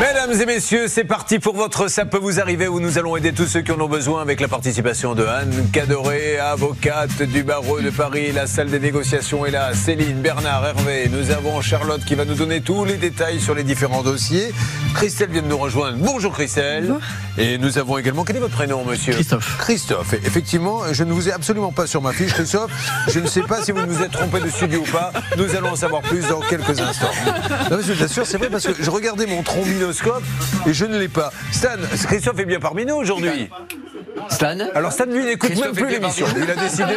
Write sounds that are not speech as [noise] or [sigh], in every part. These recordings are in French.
Mesdames et messieurs, c'est parti pour votre Ça peut vous arriver où nous allons aider tous ceux qui en ont besoin avec la participation de Anne Cadoré, avocate du barreau de Paris. La salle des négociations est là. Céline, Bernard, Hervé. Nous avons Charlotte qui va nous donner tous les détails sur les différents dossiers. Christelle vient de nous rejoindre. Bonjour Christelle. Et nous avons également, quel est votre prénom monsieur Christophe. Christophe. Effectivement, je ne vous ai absolument pas sur ma fiche Christophe. Je ne sais pas si vous vous êtes trompé de studio ou pas. Nous allons en savoir plus dans quelques instants. Non, je vous assure, c'est vrai parce que je regardais mon et je ne l'ai pas. Stan, Christophe est bien parmi nous aujourd'hui. Stan Alors Stan, lui, n'écoute même plus l'émission. Il a décidé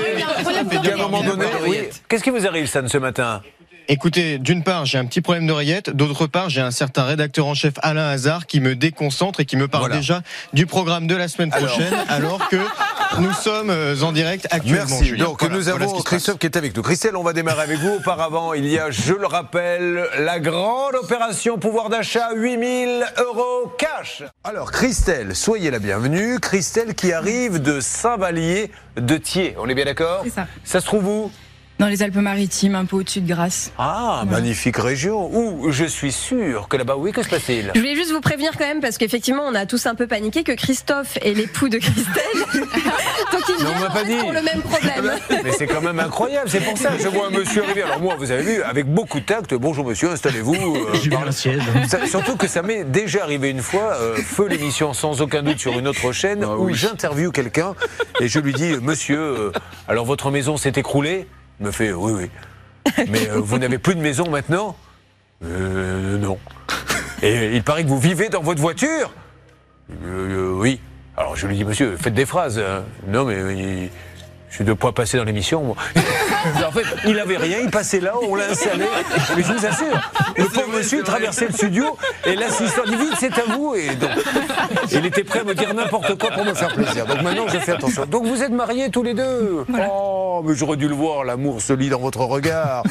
qu'à un moment donné... Oui. Qu'est-ce qui vous arrive, Stan, ce matin? Écoutez, d'une part, j'ai un petit problème d'oreillette. D'autre part, j'ai un certain rédacteur en chef Alain Hazard qui me déconcentre et qui me parle Voilà. déjà du programme de la semaine prochaine, [laughs] alors, que nous sommes euh, en direct actuellement. Merci. Julien. Donc Voilà, nous voilà avons Christophe qui est avec nous. Christelle, on va démarrer avec vous. Auparavant, il y a, je le rappelle, la grande opération pouvoir d'achat 8000 euros cash. Alors Christelle, soyez la bienvenue. Christelle qui arrive de Saint-Vallier de Thiers. On est bien d'accord C'est ça. Ça se trouve où? Dans les Alpes-Maritimes, un peu au-dessus de Grasse. Ah, magnifique région. Où je suis sûr que là-bas, oui, que se passe-t-il? Je voulais juste vous prévenir quand même parce qu'effectivement on a tous un peu paniqué que Christophe est l'époux de Christelle. [laughs] Donc il Non, on vient m'a pas en fait dit. pour le même problème. [laughs] Mais c'est quand même incroyable, c'est pour ça que je vois un monsieur arriver. Alors moi, vous avez vu, avec beaucoup de tact, bonjour monsieur, installez-vous. euh, J'ai. Ça- surtout que ça m'est déjà arrivé une fois, euh, feu l'émission sans aucun doute sur une autre chaîne, Ah où oui. j'interviewe quelqu'un et je lui dis, monsieur, euh, alors votre maison s'est écroulée? Me fait, oui, oui. [laughs] Mais euh, vous n'avez plus de maison maintenant? Euh, Non. Et il paraît que vous vivez dans votre voiture? Euh, euh, Oui. Alors je lui dis, monsieur, faites des phrases. hein. Non, mais je suis de poids passé dans l'émission. [laughs] [laughs] en fait, il avait rien, il passait là, on l'a installé. Mais je vous assure, le pauvre monsieur traversait le studio et l'assistant dit vite, c'est à vous. Et donc, il était prêt à me dire n'importe quoi pour me faire plaisir. Donc maintenant, je fais attention. Donc vous êtes mariés tous les deux? Oh, mais j'aurais dû le voir, l'amour se lit dans votre regard.